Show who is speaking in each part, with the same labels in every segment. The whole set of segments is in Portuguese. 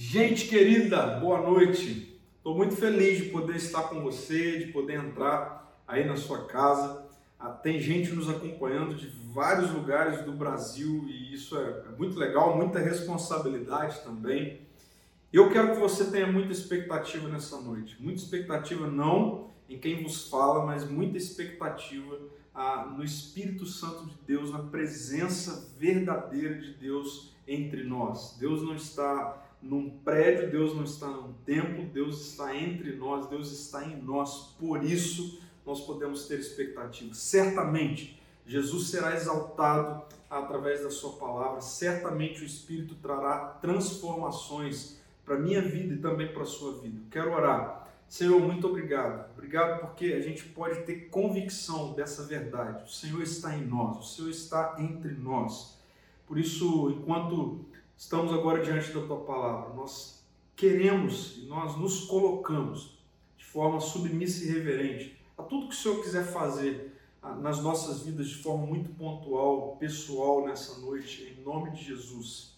Speaker 1: Gente querida, boa noite. Estou muito feliz de poder estar com você, de poder entrar aí na sua casa. Ah, tem gente nos acompanhando de vários lugares do Brasil e isso é, é muito legal, muita responsabilidade também. Eu quero que você tenha muita expectativa nessa noite. Muita expectativa não em quem vos fala, mas muita expectativa ah, no Espírito Santo de Deus, na presença verdadeira de Deus entre nós. Deus não está num prédio, Deus não está num templo, Deus está entre nós, Deus está em nós. Por isso, nós podemos ter expectativa. Certamente, Jesus será exaltado através da Sua palavra, certamente o Espírito trará transformações para minha vida e também para a sua vida. Quero orar. Senhor, muito obrigado. Obrigado porque a gente pode ter convicção dessa verdade. O Senhor está em nós, o Senhor está entre nós. Por isso, enquanto estamos agora diante da tua palavra, nós queremos nós nos colocamos de forma submissa e reverente a tudo que o Senhor quiser fazer ah, nas nossas vidas de forma muito pontual, pessoal nessa noite, em nome de Jesus.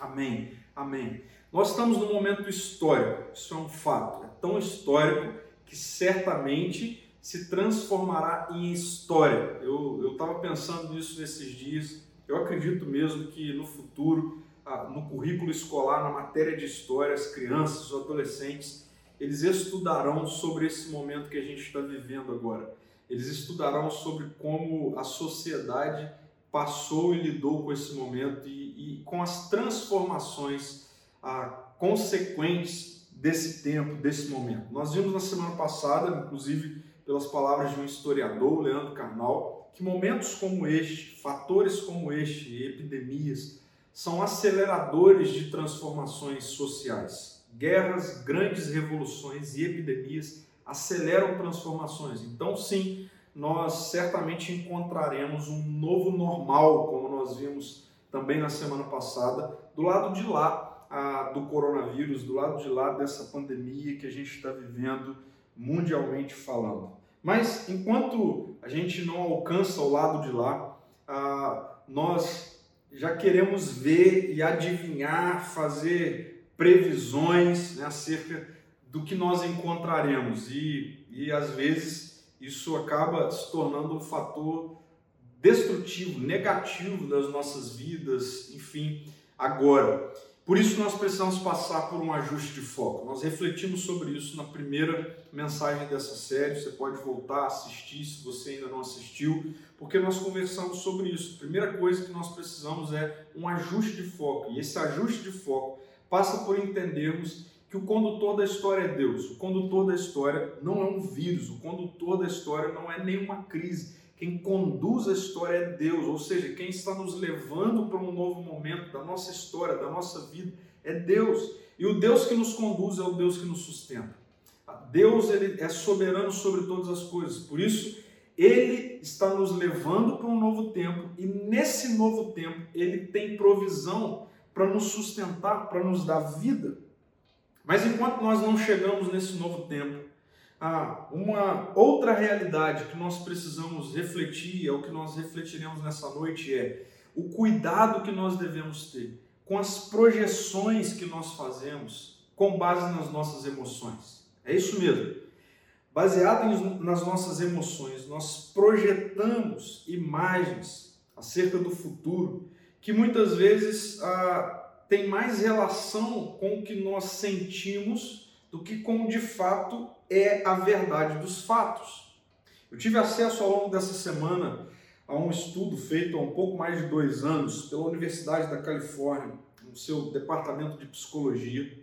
Speaker 1: Amém. Amém. Nós estamos num momento histórico, isso é um fato, é tão histórico que certamente se transformará em história. Eu estava pensando nisso nesses dias, eu acredito mesmo que no futuro no currículo escolar, na matéria de história, as crianças, os adolescentes, eles estudarão sobre esse momento que a gente está vivendo agora. Eles estudarão sobre como a sociedade passou e lidou com esse momento e, e com as transformações ah, consequentes desse tempo, desse momento. Nós vimos na semana passada, inclusive pelas palavras de um historiador, Leandro Carnal, que momentos como este, fatores como este, epidemias, são aceleradores de transformações sociais. Guerras, grandes revoluções e epidemias aceleram transformações. Então, sim, nós certamente encontraremos um novo normal, como nós vimos também na semana passada, do lado de lá a, do coronavírus, do lado de lá dessa pandemia que a gente está vivendo mundialmente falando. Mas enquanto a gente não alcança o lado de lá, a, nós já queremos ver e adivinhar, fazer previsões né, acerca do que nós encontraremos. E, e às vezes isso acaba se tornando um fator destrutivo, negativo das nossas vidas, enfim, agora. Por isso nós precisamos passar por um ajuste de foco. Nós refletimos sobre isso na primeira mensagem dessa série. Você pode voltar a assistir se você ainda não assistiu, porque nós conversamos sobre isso. A primeira coisa que nós precisamos é um ajuste de foco. E esse ajuste de foco passa por entendermos que o condutor da história é Deus. O condutor da história não é um vírus, o condutor da história não é nenhuma crise quem conduz a história é Deus, ou seja, quem está nos levando para um novo momento da nossa história, da nossa vida, é Deus. E o Deus que nos conduz é o Deus que nos sustenta. Deus ele é soberano sobre todas as coisas. Por isso, ele está nos levando para um novo tempo e nesse novo tempo ele tem provisão para nos sustentar, para nos dar vida. Mas enquanto nós não chegamos nesse novo tempo, ah, uma outra realidade que nós precisamos refletir, é o que nós refletiremos nessa noite, é o cuidado que nós devemos ter com as projeções que nós fazemos com base nas nossas emoções. É isso mesmo. Baseado nas nossas emoções, nós projetamos imagens acerca do futuro que muitas vezes ah, tem mais relação com o que nós sentimos do que com de fato é a verdade dos fatos. Eu tive acesso ao longo dessa semana a um estudo feito há um pouco mais de dois anos pela Universidade da Califórnia, no seu departamento de psicologia,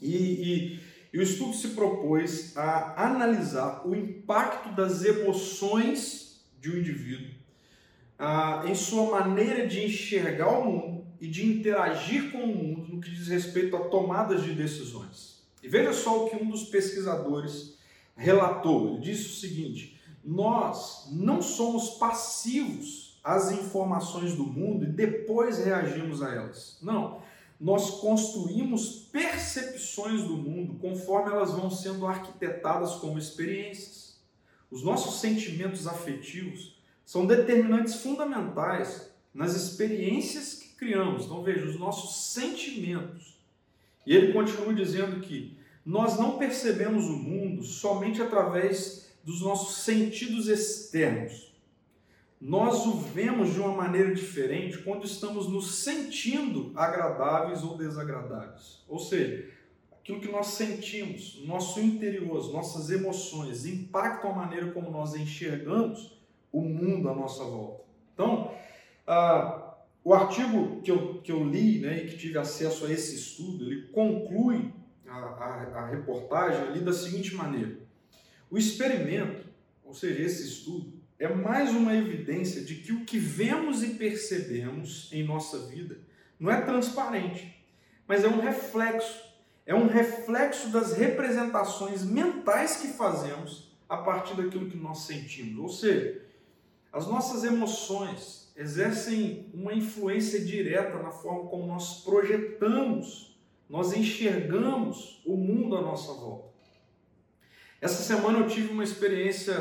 Speaker 1: e, e, e o estudo se propôs a analisar o impacto das emoções de um indivíduo em sua maneira de enxergar o mundo e de interagir com o mundo no que diz respeito a tomadas de decisões. E veja só o que um dos pesquisadores relatou. Ele disse o seguinte: nós não somos passivos às informações do mundo e depois reagimos a elas. Não. Nós construímos percepções do mundo conforme elas vão sendo arquitetadas como experiências. Os nossos sentimentos afetivos são determinantes fundamentais nas experiências que criamos. Então, veja, os nossos sentimentos E ele continua dizendo que nós não percebemos o mundo somente através dos nossos sentidos externos. Nós o vemos de uma maneira diferente quando estamos nos sentindo agradáveis ou desagradáveis. Ou seja, aquilo que nós sentimos, nosso interior, nossas emoções, impactam a maneira como nós enxergamos o mundo à nossa volta. Então, ah, o artigo que eu, que eu li né, e que tive acesso a esse estudo, ele conclui a, a, a reportagem ali da seguinte maneira. O experimento, ou seja, esse estudo, é mais uma evidência de que o que vemos e percebemos em nossa vida não é transparente, mas é um reflexo é um reflexo das representações mentais que fazemos a partir daquilo que nós sentimos. Ou seja, as nossas emoções exercem uma influência direta na forma como nós projetamos, nós enxergamos o mundo à nossa volta. Essa semana eu tive uma experiência,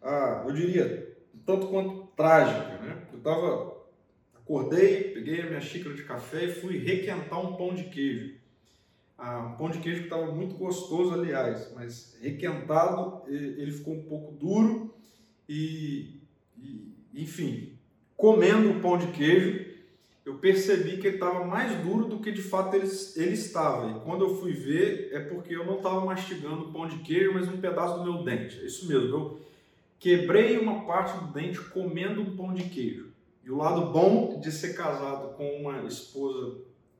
Speaker 1: ah, eu diria, tanto quanto trágica. Né? Eu estava, acordei, peguei a minha xícara de café e fui requentar um pão de queijo. Ah, um pão de queijo que estava muito gostoso, aliás, mas requentado ele ficou um pouco duro e, e enfim, comendo o pão de queijo, eu percebi que ele estava mais duro do que de fato ele, ele estava. E quando eu fui ver, é porque eu não estava mastigando o pão de queijo, mas um pedaço do meu dente. É isso mesmo, eu quebrei uma parte do dente comendo um pão de queijo. E o lado bom de ser casado com uma esposa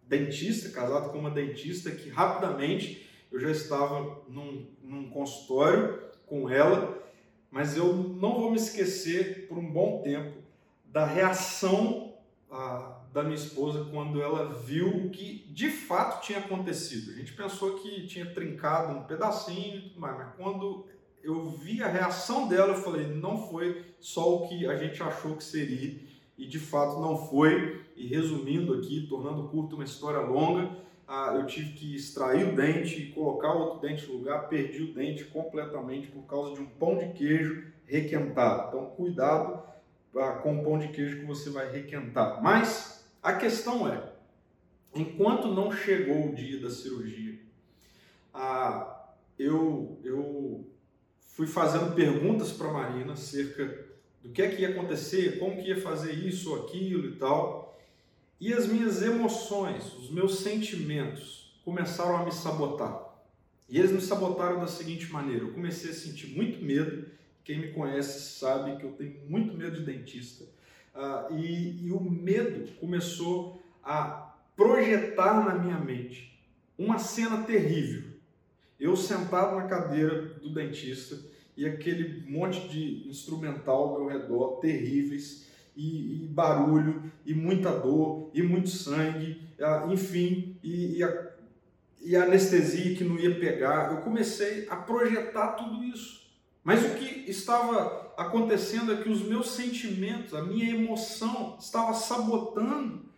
Speaker 1: dentista, casado com uma dentista, que rapidamente eu já estava num, num consultório com ela, mas eu não vou me esquecer por um bom tempo da reação ah, da minha esposa quando ela viu o que de fato tinha acontecido. A gente pensou que tinha trincado um pedacinho e tudo mais, mas quando eu vi a reação dela, eu falei, não foi só o que a gente achou que seria e de fato não foi. E resumindo aqui, tornando curto uma história longa, eu tive que extrair o dente e colocar outro dente no lugar, perdi o dente completamente por causa de um pão de queijo requentado. Então, cuidado com pão de queijo que você vai requentar. Mas a questão é, enquanto não chegou o dia da cirurgia, eu, eu fui fazendo perguntas para Marina acerca do que é que ia acontecer, como que ia fazer isso ou aquilo e tal. E as minhas emoções, os meus sentimentos começaram a me sabotar. E eles me sabotaram da seguinte maneira: eu comecei a sentir muito medo. Quem me conhece sabe que eu tenho muito medo de dentista. Uh, e, e o medo começou a projetar na minha mente uma cena terrível. Eu sentado na cadeira do dentista, e aquele monte de instrumental ao meu redor, terríveis, e, e barulho, e muita dor, e muito sangue, enfim, e, e, a, e a anestesia que não ia pegar. Eu comecei a projetar tudo isso. Mas o que estava acontecendo é que os meus sentimentos, a minha emoção, estava sabotando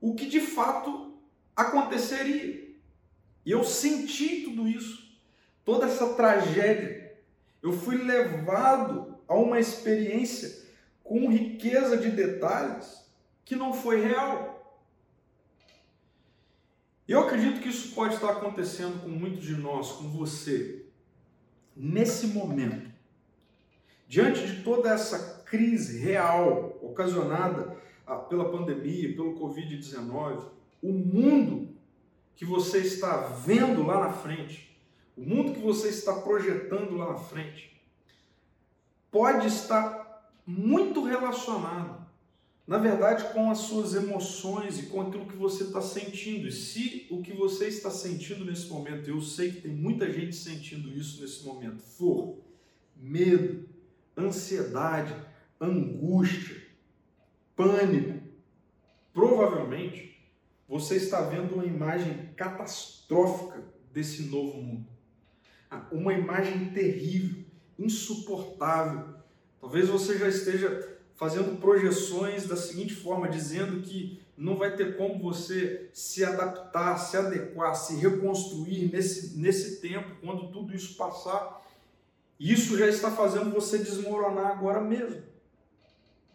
Speaker 1: o que de fato aconteceria. E eu senti tudo isso, toda essa tragédia eu fui levado a uma experiência com riqueza de detalhes que não foi real. Eu acredito que isso pode estar acontecendo com muitos de nós, com você, nesse momento. Diante de toda essa crise real ocasionada ah, pela pandemia, pelo Covid-19, o mundo que você está vendo lá na frente o mundo que você está projetando lá na frente, pode estar muito relacionado, na verdade, com as suas emoções e com aquilo que você está sentindo. E se o que você está sentindo nesse momento, eu sei que tem muita gente sentindo isso nesse momento, for medo, ansiedade, angústia, pânico, provavelmente você está vendo uma imagem catastrófica desse novo mundo uma imagem terrível, insuportável. Talvez você já esteja fazendo projeções da seguinte forma, dizendo que não vai ter como você se adaptar, se adequar, se reconstruir nesse, nesse tempo, quando tudo isso passar. Isso já está fazendo você desmoronar agora mesmo.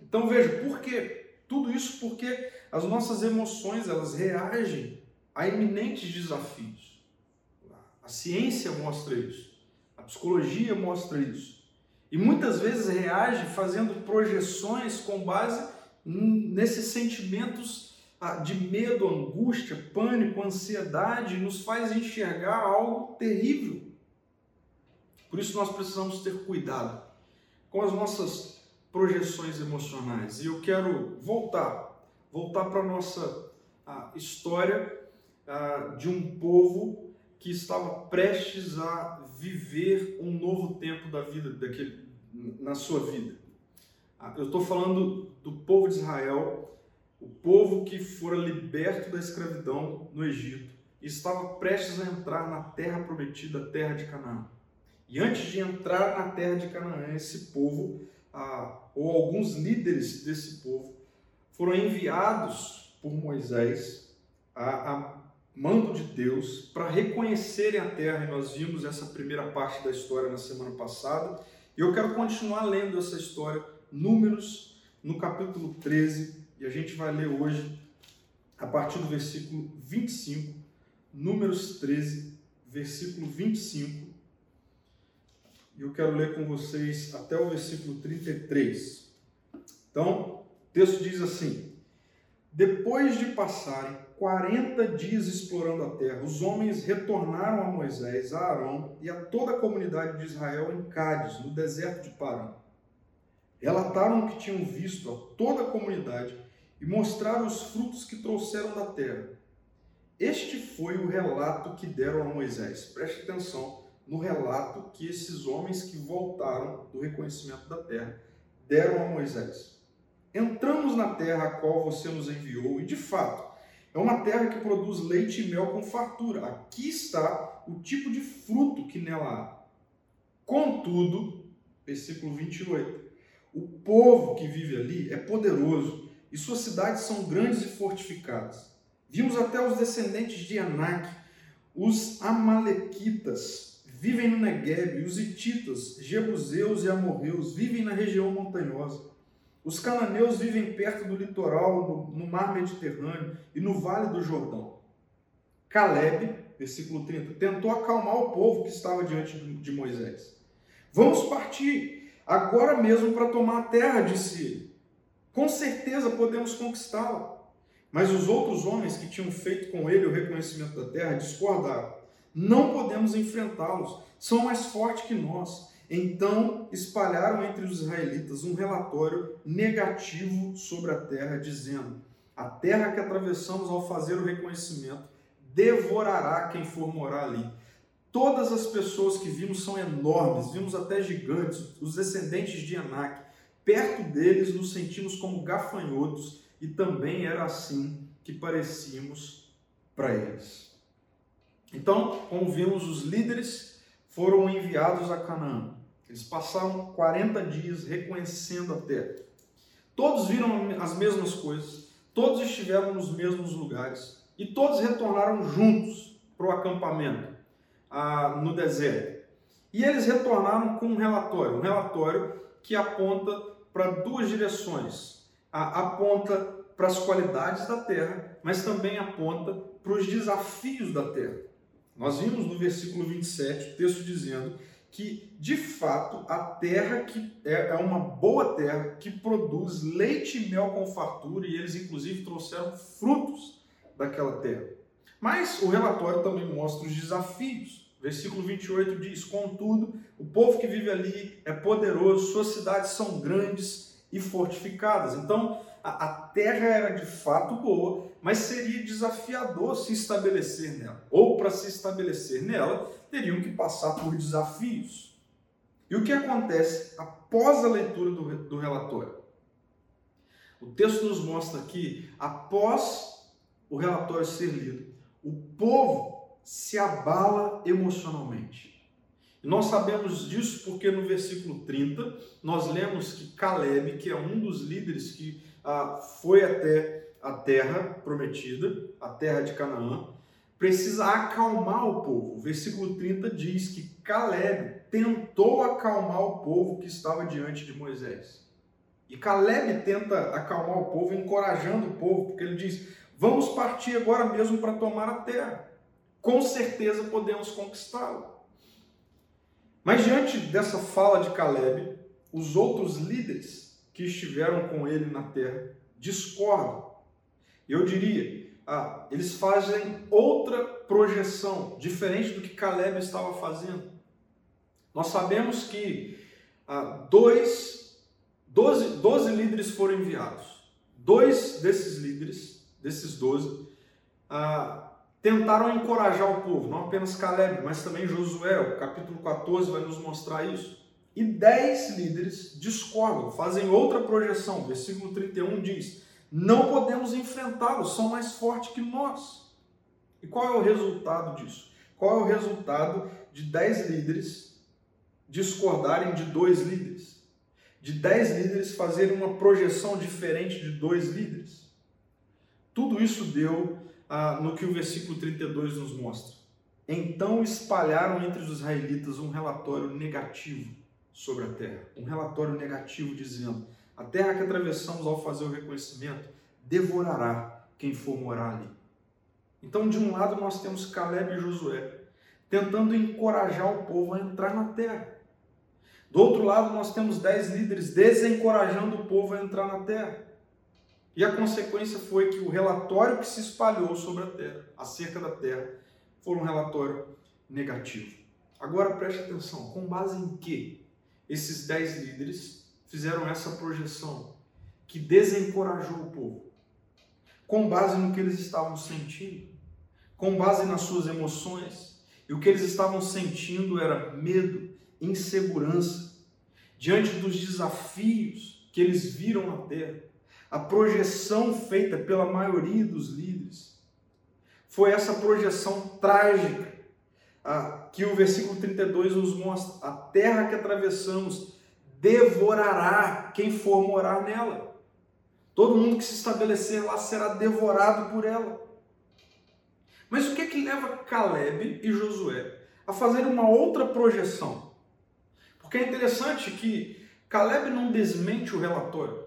Speaker 1: Então veja, por quê? Tudo isso porque as nossas emoções, elas reagem a iminentes desafios. A ciência mostra isso, a psicologia mostra isso. E muitas vezes reage fazendo projeções com base nesses sentimentos ah, de medo, angústia, pânico, ansiedade, nos faz enxergar algo terrível. Por isso nós precisamos ter cuidado com as nossas projeções emocionais. E eu quero voltar, voltar para a nossa a história a, de um povo que estava prestes a viver um novo tempo da vida daquele, na sua vida. Eu estou falando do povo de Israel, o povo que fora liberto da escravidão no Egito e estava prestes a entrar na terra prometida, a terra de Canaã. E antes de entrar na terra de Canaã, esse povo, ah, ou alguns líderes desse povo, foram enviados por Moisés a, a mando de Deus para reconhecerem a terra. E nós vimos essa primeira parte da história na semana passada. Eu quero continuar lendo essa história, Números, no capítulo 13, e a gente vai ler hoje a partir do versículo 25, Números 13, versículo 25 e eu quero ler com vocês até o versículo 33. Então, o texto diz assim: Depois de passarem 40 dias explorando a terra, os homens retornaram a Moisés, a Arão e a toda a comunidade de Israel em Cádiz, no deserto de Parã. Relataram o que tinham visto a toda a comunidade e mostraram os frutos que trouxeram da terra. Este foi o relato que deram a Moisés. Preste atenção no relato que esses homens que voltaram do reconhecimento da terra deram a Moisés. Entramos na terra a qual você nos enviou, e de fato, é uma terra que produz leite e mel com fartura. Aqui está o tipo de fruto que nela há. Contudo, versículo 28, o povo que vive ali é poderoso e suas cidades são grandes e fortificadas. Vimos até os descendentes de Anak, os Amalequitas, vivem no Negueb, os hititas, jebuseus e amorreus vivem na região montanhosa. Os cananeus vivem perto do litoral, no, no mar Mediterrâneo e no vale do Jordão. Caleb, versículo 30, tentou acalmar o povo que estava diante de Moisés. Vamos partir agora mesmo para tomar a terra, disse ele. Com certeza podemos conquistá-la. Mas os outros homens que tinham feito com ele o reconhecimento da terra discordaram. Não podemos enfrentá-los, são mais fortes que nós. Então espalharam entre os israelitas um relatório negativo sobre a terra, dizendo: A terra que atravessamos ao fazer o reconhecimento devorará quem for morar ali. Todas as pessoas que vimos são enormes, vimos até gigantes, os descendentes de Anak. Perto deles nos sentimos como gafanhotos e também era assim que parecíamos para eles. Então, como vimos, os líderes foram enviados a Canaã. Eles passaram 40 dias reconhecendo a terra. Todos viram as mesmas coisas, todos estiveram nos mesmos lugares e todos retornaram juntos para o acampamento ah, no deserto. E eles retornaram com um relatório, um relatório que aponta para duas direções. Ah, aponta para as qualidades da terra, mas também aponta para os desafios da terra. Nós vimos no versículo 27 o texto dizendo que, de fato, a terra que é, é uma boa terra que produz leite e mel com fartura, e eles inclusive trouxeram frutos daquela terra. Mas o relatório também mostra os desafios. Versículo 28 diz: Contudo, o povo que vive ali é poderoso, suas cidades são grandes e fortificadas. Então, a, terra era de fato boa, mas seria desafiador se estabelecer nela. Ou para se estabelecer nela, teriam que passar por desafios. E o que acontece após a leitura do, do relatório? O texto nos mostra que, após o relatório ser lido, o povo se abala emocionalmente. Nós sabemos disso porque no versículo 30 nós lemos que Caleb, que é um dos líderes que foi até a terra prometida, a terra de Canaã, precisa acalmar o povo. O versículo 30 diz que Caleb tentou acalmar o povo que estava diante de Moisés. E Caleb tenta acalmar o povo, encorajando o povo, porque ele diz: Vamos partir agora mesmo para tomar a terra. Com certeza podemos conquistá-la. Mas diante dessa fala de Caleb, os outros líderes que estiveram com ele na terra discordam. Eu diria, ah, eles fazem outra projeção, diferente do que Caleb estava fazendo. Nós sabemos que ah, dois, doze, doze líderes foram enviados. Dois desses líderes, desses doze, ah, tentaram encorajar o povo, não apenas Caleb, mas também Josué. O capítulo 14 vai nos mostrar isso. E dez líderes discordam, fazem outra projeção. Versículo 31 diz: Não podemos enfrentá-los, são mais fortes que nós. E qual é o resultado disso? Qual é o resultado de dez líderes discordarem de dois líderes? De dez líderes fazerem uma projeção diferente de dois líderes? Tudo isso deu ah, no que o versículo 32 nos mostra. Então espalharam entre os israelitas um relatório negativo sobre a terra. Um relatório negativo dizendo: a terra que atravessamos ao fazer o reconhecimento devorará quem for morar ali. Então, de um lado, nós temos Caleb e Josué tentando encorajar o povo a entrar na terra. Do outro lado, nós temos dez líderes desencorajando o povo a entrar na terra. E a consequência foi que o relatório que se espalhou sobre a terra, acerca da terra, foi um relatório negativo. Agora preste atenção, com base em que esses dez líderes fizeram essa projeção que desencorajou o povo? Com base no que eles estavam sentindo, com base nas suas emoções. E o que eles estavam sentindo era medo, insegurança, diante dos desafios que eles viram na terra. A projeção feita pela maioria dos líderes foi essa projeção trágica que o versículo 32 nos mostra. A terra que atravessamos devorará quem for morar nela. Todo mundo que se estabelecer lá será devorado por ela. Mas o que é que leva Caleb e Josué a fazer uma outra projeção? Porque é interessante que Caleb não desmente o relatório.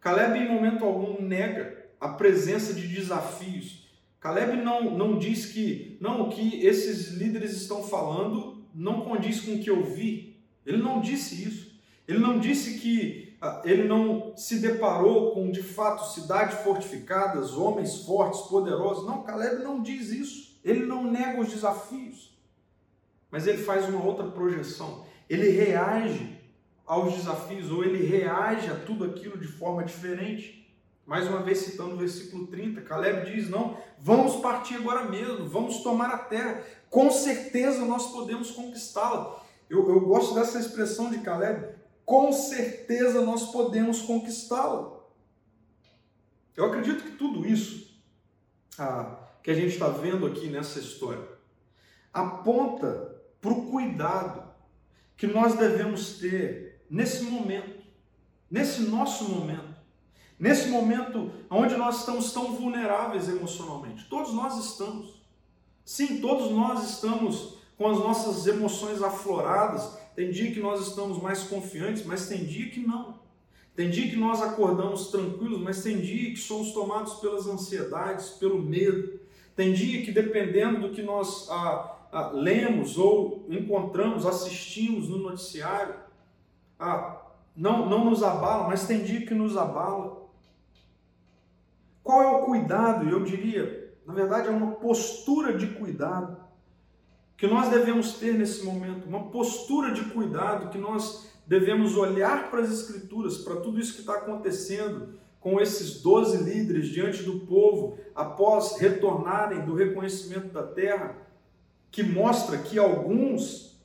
Speaker 1: Caleb, em momento algum, nega a presença de desafios. Caleb não, não diz que não o que esses líderes estão falando não condiz com o que eu vi. Ele não disse isso. Ele não disse que ah, ele não se deparou com de fato cidades fortificadas, homens fortes, poderosos. Não, Caleb não diz isso. Ele não nega os desafios. Mas ele faz uma outra projeção. Ele reage aos desafios ou ele reage a tudo aquilo de forma diferente. Mais uma vez citando o versículo 30, Caleb diz: Não, vamos partir agora mesmo, vamos tomar a terra, com certeza nós podemos conquistá-la. Eu, eu gosto dessa expressão de Caleb, com certeza nós podemos conquistá-la. Eu acredito que tudo isso ah, que a gente está vendo aqui nessa história aponta para o cuidado que nós devemos ter nesse momento, nesse nosso momento Nesse momento onde nós estamos tão vulneráveis emocionalmente, todos nós estamos. Sim, todos nós estamos com as nossas emoções afloradas. Tem dia que nós estamos mais confiantes, mas tem dia que não. Tem dia que nós acordamos tranquilos, mas tem dia que somos tomados pelas ansiedades, pelo medo. Tem dia que, dependendo do que nós ah, ah, lemos ou encontramos, assistimos no noticiário, ah, não, não nos abala, mas tem dia que nos abala. Qual é o cuidado? Eu diria, na verdade, é uma postura de cuidado que nós devemos ter nesse momento, uma postura de cuidado que nós devemos olhar para as Escrituras, para tudo isso que está acontecendo com esses doze líderes diante do povo, após retornarem do reconhecimento da terra, que mostra que alguns,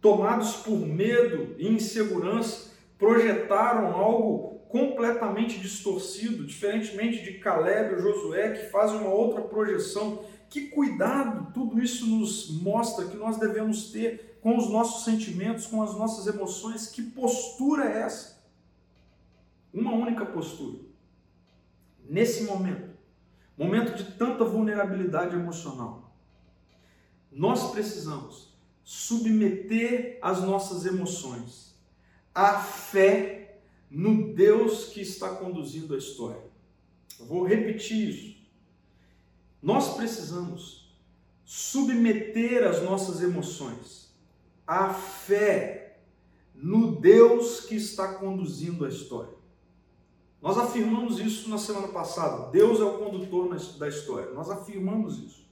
Speaker 1: tomados por medo e insegurança, projetaram algo completamente distorcido, diferentemente de Caleb ou Josué, que fazem uma outra projeção. Que cuidado tudo isso nos mostra que nós devemos ter com os nossos sentimentos, com as nossas emoções. Que postura é essa? Uma única postura. Nesse momento, momento de tanta vulnerabilidade emocional, nós precisamos submeter as nossas emoções à fé no Deus que está conduzindo a história. Vou repetir isso. Nós precisamos submeter as nossas emoções à fé no Deus que está conduzindo a história. Nós afirmamos isso na semana passada. Deus é o condutor da história. Nós afirmamos isso.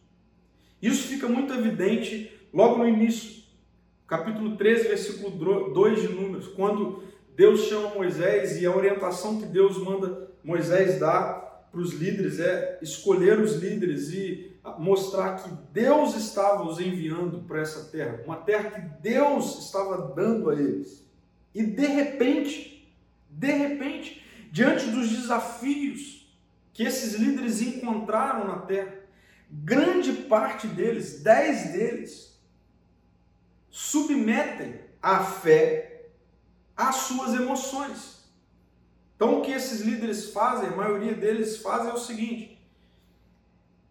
Speaker 1: Isso fica muito evidente logo no início, capítulo 13, versículo 2 de Números, quando Deus chama Moisés e a orientação que Deus manda Moisés dar para os líderes é escolher os líderes e mostrar que Deus estava os enviando para essa terra, uma terra que Deus estava dando a eles. E de repente, de repente, diante dos desafios que esses líderes encontraram na terra, grande parte deles, dez deles, submetem a fé às suas emoções. Então, o que esses líderes fazem, a maioria deles fazem é o seguinte: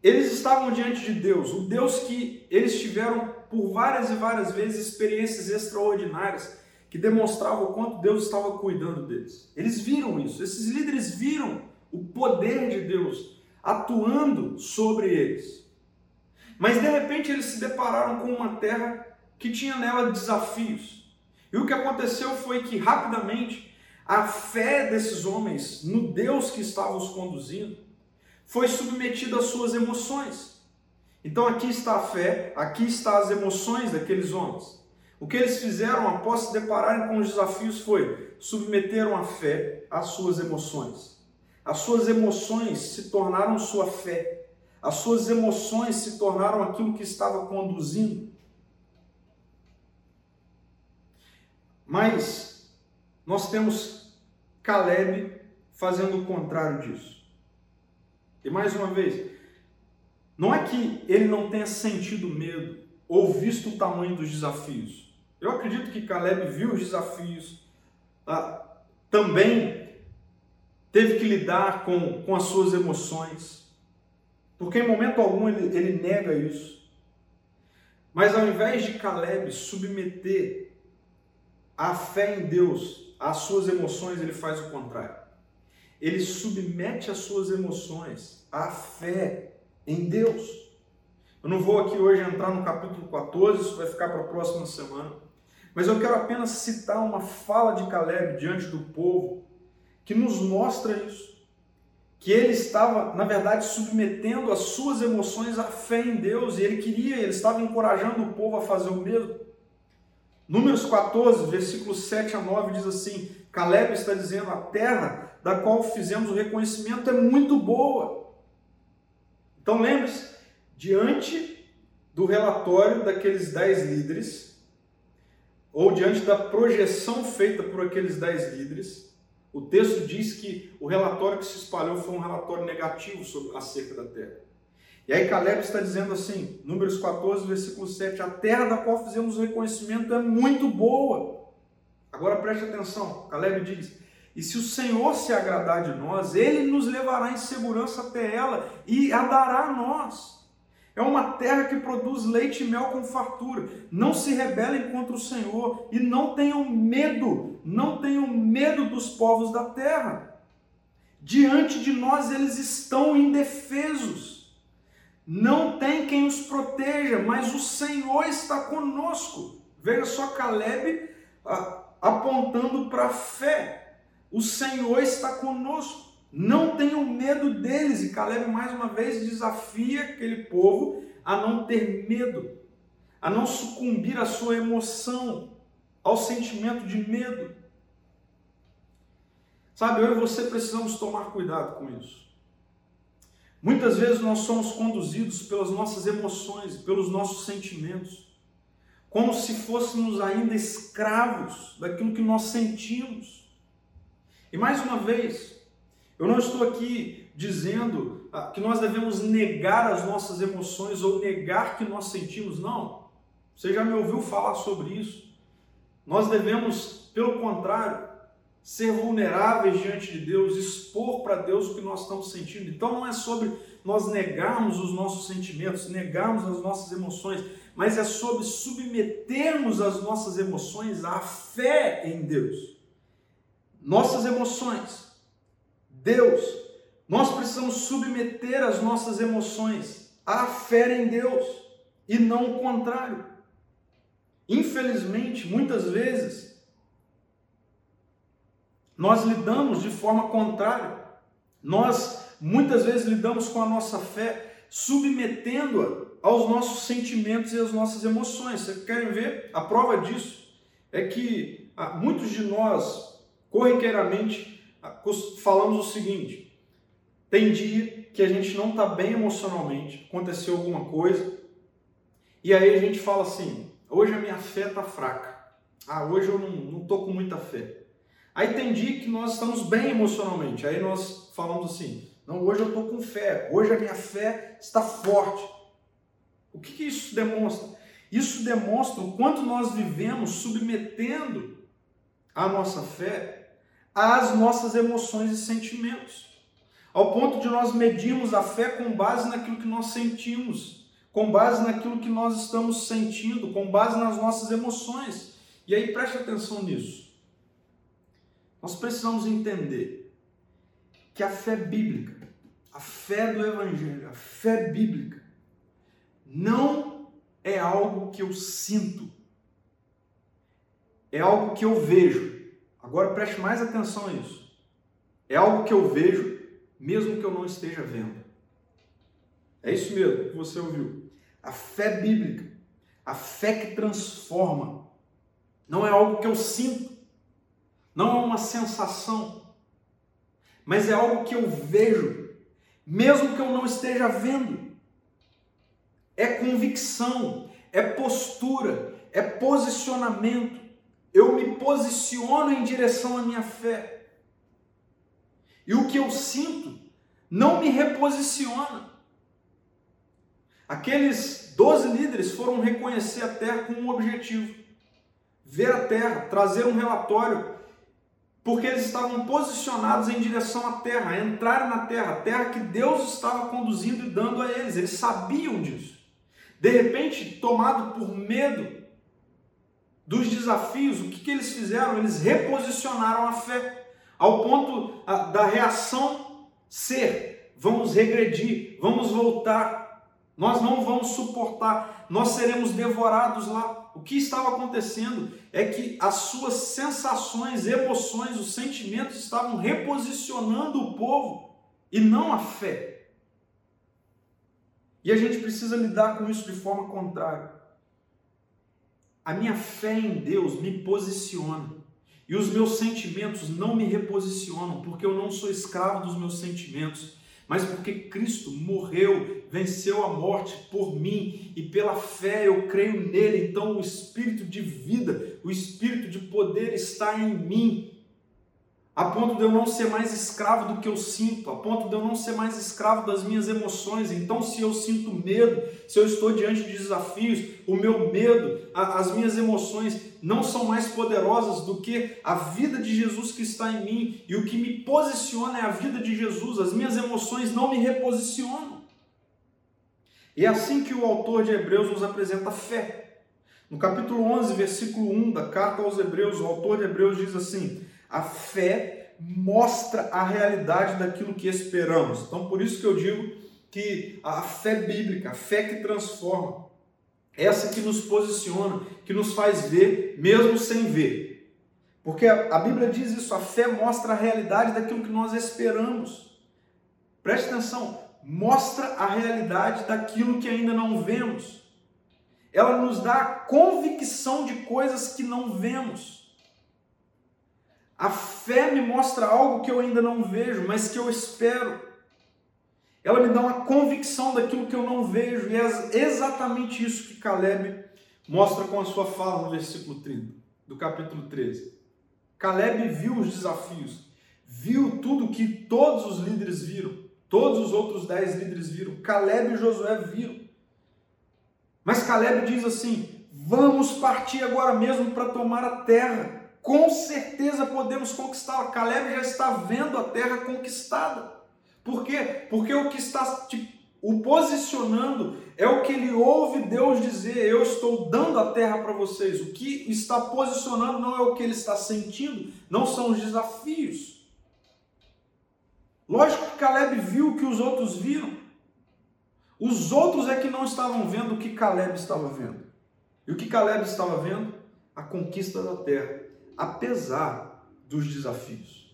Speaker 1: eles estavam diante de Deus, o Deus que eles tiveram por várias e várias vezes experiências extraordinárias que demonstravam o quanto Deus estava cuidando deles. Eles viram isso, esses líderes viram o poder de Deus atuando sobre eles. Mas de repente eles se depararam com uma terra que tinha nela desafios. E o que aconteceu foi que rapidamente a fé desses homens no Deus que estava os conduzindo foi submetida às suas emoções. Então aqui está a fé, aqui está as emoções daqueles homens. O que eles fizeram após se depararem com os desafios foi submeteram a fé às suas emoções. As suas emoções se tornaram sua fé. As suas emoções se tornaram aquilo que estava conduzindo. Mas nós temos Caleb fazendo o contrário disso. E mais uma vez, não é que ele não tenha sentido medo ou visto o tamanho dos desafios. Eu acredito que Caleb viu os desafios, tá? também teve que lidar com, com as suas emoções, porque em momento algum ele, ele nega isso. Mas ao invés de Caleb submeter a fé em Deus às suas emoções, ele faz o contrário. Ele submete as suas emoções à fé em Deus. Eu não vou aqui hoje entrar no capítulo 14, isso vai ficar para a próxima semana. Mas eu quero apenas citar uma fala de Caleb diante do povo que nos mostra isso. Que ele estava, na verdade, submetendo as suas emoções à fé em Deus e ele queria, ele estava encorajando o povo a fazer o mesmo. Números 14, versículos 7 a 9 diz assim: Caleb está dizendo: A terra da qual fizemos o reconhecimento é muito boa. Então lembre-se, diante do relatório daqueles dez líderes, ou diante da projeção feita por aqueles dez líderes, o texto diz que o relatório que se espalhou foi um relatório negativo sobre, acerca da terra. E aí Caleb está dizendo assim, Números 14, versículo 7, a terra da qual fizemos o reconhecimento é muito boa. Agora preste atenção, Caleb diz, e se o Senhor se agradar de nós, Ele nos levará em segurança até ela e a dará a nós. É uma terra que produz leite e mel com fartura. Não se rebelem contra o Senhor e não tenham medo, não tenham medo dos povos da terra. Diante de nós eles estão indefesos. Não tem quem os proteja, mas o Senhor está conosco. Veja só Caleb apontando para a fé. O Senhor está conosco. Não tenham medo deles. E Caleb mais uma vez desafia aquele povo a não ter medo, a não sucumbir à sua emoção, ao sentimento de medo. Sabe, eu e você precisamos tomar cuidado com isso. Muitas vezes nós somos conduzidos pelas nossas emoções, pelos nossos sentimentos, como se fôssemos ainda escravos daquilo que nós sentimos. E mais uma vez, eu não estou aqui dizendo ah, que nós devemos negar as nossas emoções ou negar que nós sentimos, não. Você já me ouviu falar sobre isso. Nós devemos, pelo contrário, ser vulneráveis diante de Deus, expor para Deus o que nós estamos sentindo. Então não é sobre nós negarmos os nossos sentimentos, negarmos as nossas emoções, mas é sobre submetermos as nossas emoções à fé em Deus. Nossas emoções Deus, nós precisamos submeter as nossas emoções há fé em Deus e não o contrário. Infelizmente, muitas vezes, nós lidamos de forma contrária. Nós muitas vezes lidamos com a nossa fé submetendo-a aos nossos sentimentos e às nossas emoções. Vocês querem ver? A prova disso é que ah, muitos de nós, corriqueiramente, ah, falamos o seguinte: tem dia que a gente não está bem emocionalmente, aconteceu alguma coisa, e aí a gente fala assim: hoje a minha fé está fraca. Ah, hoje eu não estou com muita fé. Aí tem dia que nós estamos bem emocionalmente, aí nós falamos assim: não, hoje eu estou com fé, hoje a minha fé está forte. O que, que isso demonstra? Isso demonstra o quanto nós vivemos submetendo a nossa fé às nossas emoções e sentimentos. Ao ponto de nós medirmos a fé com base naquilo que nós sentimos, com base naquilo que nós estamos sentindo, com base nas nossas emoções. E aí preste atenção nisso. Nós precisamos entender que a fé bíblica, a fé do Evangelho, a fé bíblica, não é algo que eu sinto, é algo que eu vejo. Agora preste mais atenção a isso. É algo que eu vejo, mesmo que eu não esteja vendo. É isso mesmo que você ouviu. A fé bíblica, a fé que transforma, não é algo que eu sinto, não é uma sensação, mas é algo que eu vejo, mesmo que eu não esteja vendo é convicção, é postura, é posicionamento. Eu me posiciono em direção à minha fé. E o que eu sinto não me reposiciona. Aqueles doze líderes foram reconhecer a terra com um objetivo: ver a terra, trazer um relatório, porque eles estavam posicionados em direção à terra, entrar na terra, a terra que Deus estava conduzindo e dando a eles. Eles sabiam disso. De repente, tomado por medo dos desafios, o que, que eles fizeram? Eles reposicionaram a fé, ao ponto da reação ser: vamos regredir, vamos voltar, nós não vamos suportar, nós seremos devorados lá. O que estava acontecendo é que as suas sensações, emoções, os sentimentos estavam reposicionando o povo e não a fé. E a gente precisa lidar com isso de forma contrária. A minha fé em Deus me posiciona. E os meus sentimentos não me reposicionam, porque eu não sou escravo dos meus sentimentos, mas porque Cristo morreu, venceu a morte por mim e pela fé eu creio nele. Então o espírito de vida, o espírito de poder está em mim a ponto de eu não ser mais escravo do que eu sinto, a ponto de eu não ser mais escravo das minhas emoções. Então, se eu sinto medo, se eu estou diante de desafios, o meu medo, a, as minhas emoções não são mais poderosas do que a vida de Jesus que está em mim, e o que me posiciona é a vida de Jesus, as minhas emoções não me reposicionam. E é assim que o autor de Hebreus nos apresenta a fé. No capítulo 11, versículo 1 da carta aos Hebreus, o autor de Hebreus diz assim: a fé mostra a realidade daquilo que esperamos. Então, por isso que eu digo que a fé bíblica, a fé que transforma, essa que nos posiciona, que nos faz ver mesmo sem ver. Porque a Bíblia diz isso, a fé mostra a realidade daquilo que nós esperamos. Preste atenção, mostra a realidade daquilo que ainda não vemos. Ela nos dá a convicção de coisas que não vemos. A fé me mostra algo que eu ainda não vejo, mas que eu espero. Ela me dá uma convicção daquilo que eu não vejo, e é exatamente isso que Caleb mostra com a sua fala no versículo 30 do capítulo 13. Caleb viu os desafios, viu tudo que todos os líderes viram, todos os outros dez líderes viram, Caleb e Josué viram. Mas Caleb diz assim: vamos partir agora mesmo para tomar a terra com certeza podemos conquistá-la. Caleb já está vendo a terra conquistada. Por quê? Porque o que está te, o posicionando é o que ele ouve Deus dizer: Eu estou dando a terra para vocês. O que está posicionando não é o que ele está sentindo, não são os desafios. Lógico que Caleb viu o que os outros viram. Os outros é que não estavam vendo o que Caleb estava vendo. E o que Caleb estava vendo? A conquista da terra, apesar dos desafios.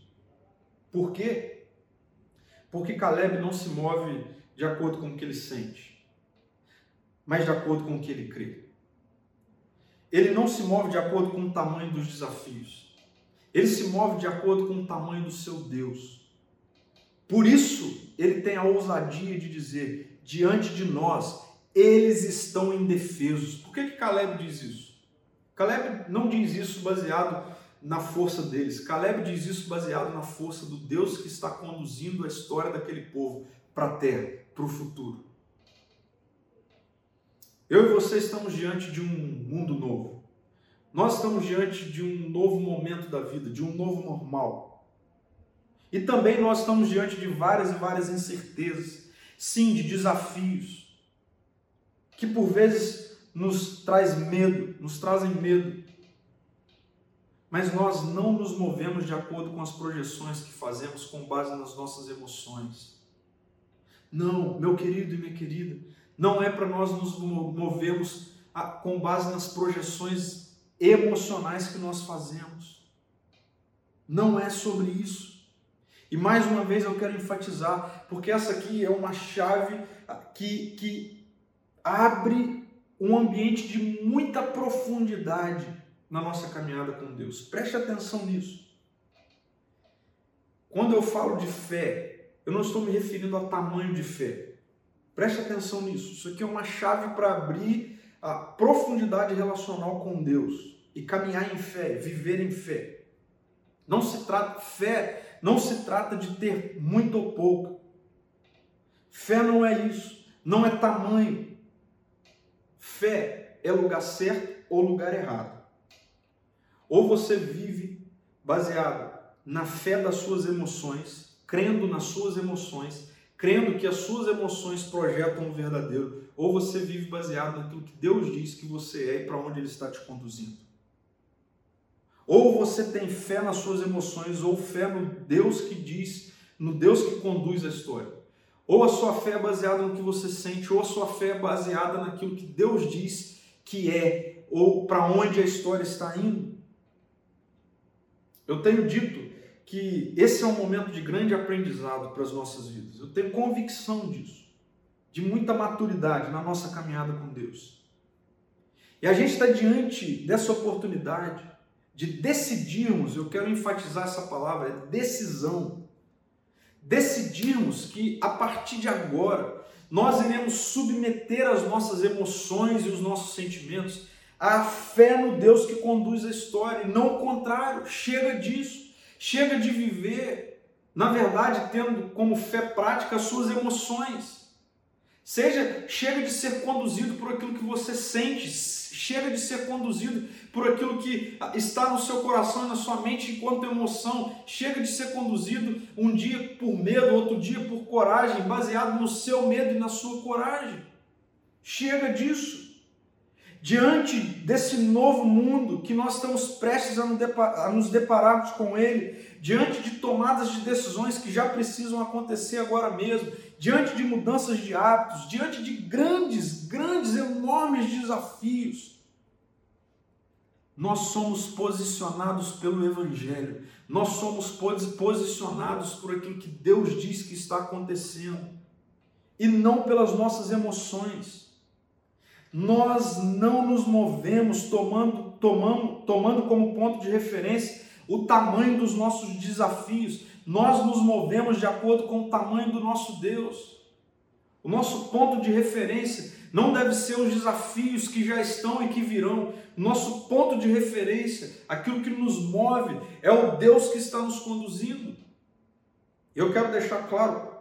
Speaker 1: Por quê? Porque Caleb não se move de acordo com o que ele sente, mas de acordo com o que ele crê. Ele não se move de acordo com o tamanho dos desafios. Ele se move de acordo com o tamanho do seu Deus. Por isso, ele tem a ousadia de dizer: diante de nós, eles estão indefesos. Por que, que Caleb diz isso? Caleb não diz isso baseado na força deles. Caleb diz isso baseado na força do Deus que está conduzindo a história daquele povo para a terra, para o futuro. Eu e você estamos diante de um mundo novo. Nós estamos diante de um novo momento da vida, de um novo normal. E também nós estamos diante de várias e várias incertezas, sim, de desafios, que por vezes nos traz medo, nos trazem medo. Mas nós não nos movemos de acordo com as projeções que fazemos com base nas nossas emoções. Não, meu querido e minha querida, não é para nós nos movermos com base nas projeções emocionais que nós fazemos. Não é sobre isso. E mais uma vez eu quero enfatizar, porque essa aqui é uma chave que, que abre um ambiente de muita profundidade na nossa caminhada com Deus. Preste atenção nisso. Quando eu falo de fé, eu não estou me referindo a tamanho de fé. Preste atenção nisso. Isso aqui é uma chave para abrir a profundidade relacional com Deus e caminhar em fé, viver em fé. Não se trata fé, não se trata de ter muito ou pouco. Fé não é isso, não é tamanho. Fé é lugar certo ou lugar errado. Ou você vive baseado na fé das suas emoções, crendo nas suas emoções, crendo que as suas emoções projetam o verdadeiro, ou você vive baseado naquilo que Deus diz que você é e para onde Ele está te conduzindo. Ou você tem fé nas suas emoções, ou fé no Deus que diz, no Deus que conduz a história. Ou a sua fé é baseada no que você sente, ou a sua fé é baseada naquilo que Deus diz que é, ou para onde a história está indo. Eu tenho dito que esse é um momento de grande aprendizado para as nossas vidas. Eu tenho convicção disso, de muita maturidade na nossa caminhada com Deus. E a gente está diante dessa oportunidade de decidirmos, eu quero enfatizar essa palavra, é decisão. Decidirmos que a partir de agora nós iremos submeter as nossas emoções e os nossos sentimentos à fé no Deus que conduz a história, e não o contrário. Chega disso. Chega de viver, na verdade, tendo como fé prática as suas emoções. Seja, chega de ser conduzido por aquilo que você sente, chega de ser conduzido por aquilo que está no seu coração e na sua mente enquanto emoção, chega de ser conduzido um dia por medo, outro dia por coragem, baseado no seu medo e na sua coragem. Chega disso diante desse novo mundo que nós estamos prestes a nos depararmos com ele, diante de tomadas de decisões que já precisam acontecer agora mesmo, diante de mudanças de hábitos, diante de grandes, grandes, enormes desafios, nós somos posicionados pelo Evangelho, nós somos posicionados por aquilo que Deus diz que está acontecendo, e não pelas nossas emoções. Nós não nos movemos tomando, tomando, tomando como ponto de referência o tamanho dos nossos desafios, nós nos movemos de acordo com o tamanho do nosso Deus. O nosso ponto de referência não deve ser os desafios que já estão e que virão. Nosso ponto de referência, aquilo que nos move, é o Deus que está nos conduzindo. Eu quero deixar claro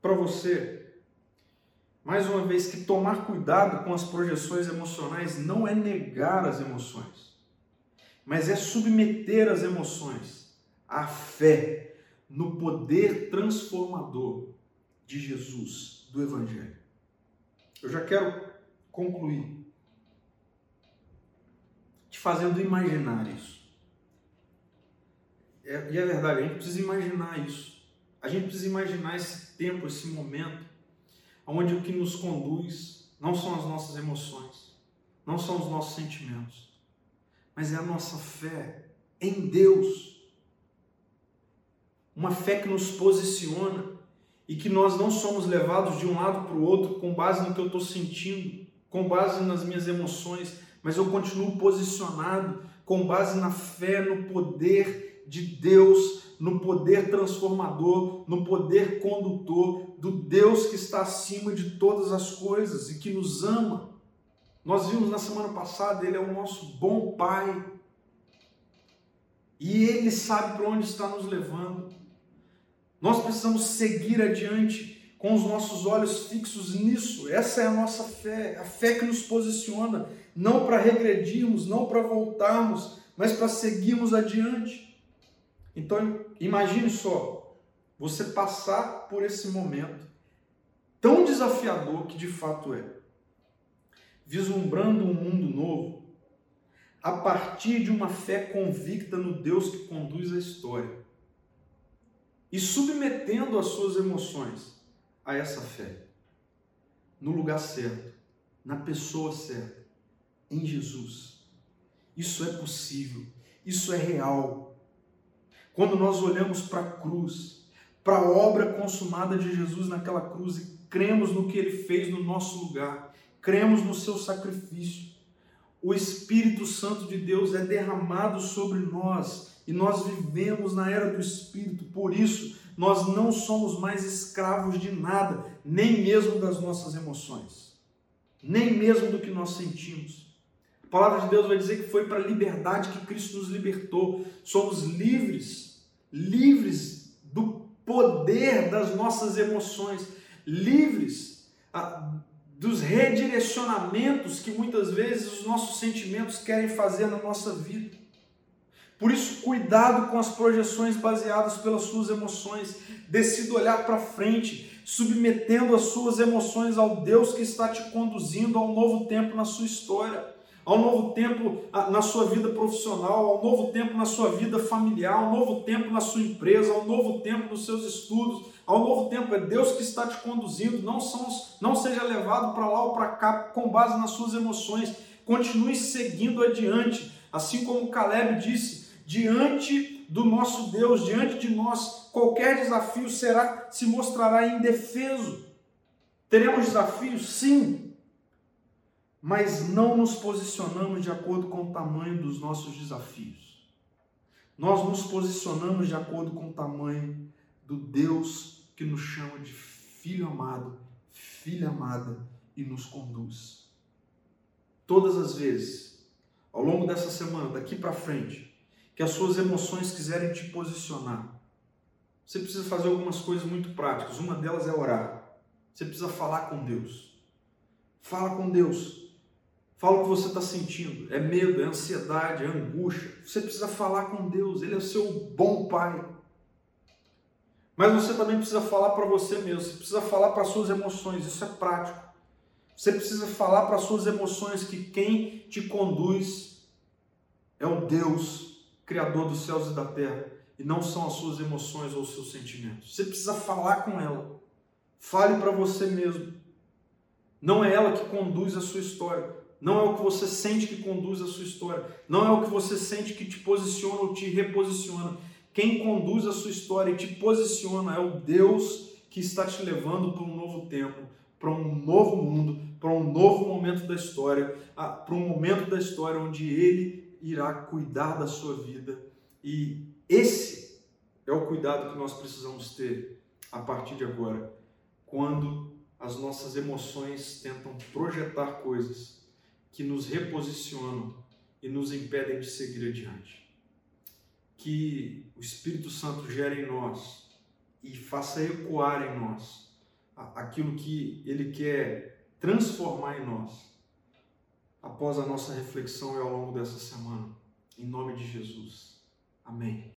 Speaker 1: para você mais uma vez, que tomar cuidado com as projeções emocionais não é negar as emoções, mas é submeter as emoções à fé no poder transformador de Jesus, do Evangelho. Eu já quero concluir te fazendo imaginar isso. É, e é verdade, a gente precisa imaginar isso. A gente precisa imaginar esse tempo, esse momento onde o que nos conduz não são as nossas emoções, não são os nossos sentimentos, mas é a nossa fé em Deus. Uma fé que nos posiciona e que nós não somos levados de um lado para o outro com base no que eu estou sentindo, com base nas minhas emoções, mas eu continuo posicionado com base na fé, no poder de Deus, no poder transformador, no poder condutor do Deus que está acima de todas as coisas e que nos ama. Nós vimos na semana passada, Ele é o nosso bom Pai. E Ele sabe para onde está nos levando. Nós precisamos seguir adiante com os nossos olhos fixos nisso. Essa é a nossa fé, a fé que nos posiciona não para regredirmos, não para voltarmos, mas para seguirmos adiante. Então, imagine só, você passar por esse momento tão desafiador que de fato é, vislumbrando um mundo novo, a partir de uma fé convicta no Deus que conduz a história e submetendo as suas emoções a essa fé, no lugar certo, na pessoa certa em Jesus. Isso é possível, isso é real. Quando nós olhamos para a cruz, para a obra consumada de Jesus naquela cruz e cremos no que ele fez no nosso lugar, cremos no seu sacrifício, o Espírito Santo de Deus é derramado sobre nós e nós vivemos na era do Espírito, por isso nós não somos mais escravos de nada, nem mesmo das nossas emoções, nem mesmo do que nós sentimos palavra de Deus vai dizer que foi para a liberdade que Cristo nos libertou. Somos livres, livres do poder das nossas emoções, livres dos redirecionamentos que muitas vezes os nossos sentimentos querem fazer na nossa vida. Por isso, cuidado com as projeções baseadas pelas suas emoções. Decida olhar para frente, submetendo as suas emoções ao Deus que está te conduzindo a um novo tempo na sua história ao novo tempo na sua vida profissional, ao novo tempo na sua vida familiar, ao novo tempo na sua empresa, ao novo tempo nos seus estudos, ao novo tempo. É Deus que está te conduzindo, não, são, não seja levado para lá ou para cá com base nas suas emoções. Continue seguindo adiante, assim como Caleb disse, diante do nosso Deus, diante de nós, qualquer desafio será se mostrará indefeso. Teremos desafios? Sim, mas não nos posicionamos de acordo com o tamanho dos nossos desafios. Nós nos posicionamos de acordo com o tamanho do Deus que nos chama de filho amado, filha amada e nos conduz. Todas as vezes, ao longo dessa semana, daqui para frente, que as suas emoções quiserem te posicionar, você precisa fazer algumas coisas muito práticas. Uma delas é orar. Você precisa falar com Deus. Fala com Deus. Fala o que você está sentindo. É medo, é ansiedade, é angústia. Você precisa falar com Deus. Ele é o seu bom pai. Mas você também precisa falar para você mesmo. Você precisa falar para suas emoções. Isso é prático. Você precisa falar para suas emoções que quem te conduz é o Deus, Criador dos céus e da terra, e não são as suas emoções ou os seus sentimentos. Você precisa falar com ela. Fale para você mesmo. Não é ela que conduz a sua história não é o que você sente que conduz a sua história, não é o que você sente que te posiciona ou te reposiciona. Quem conduz a sua história e te posiciona é o Deus que está te levando para um novo tempo, para um novo mundo, para um novo momento da história, para um momento da história onde Ele irá cuidar da sua vida. E esse é o cuidado que nós precisamos ter a partir de agora, quando as nossas emoções tentam projetar coisas que nos reposicionam e nos impedem de seguir adiante. Que o Espírito Santo gere em nós e faça ecoar em nós aquilo que ele quer transformar em nós após a nossa reflexão e ao longo dessa semana. Em nome de Jesus. Amém.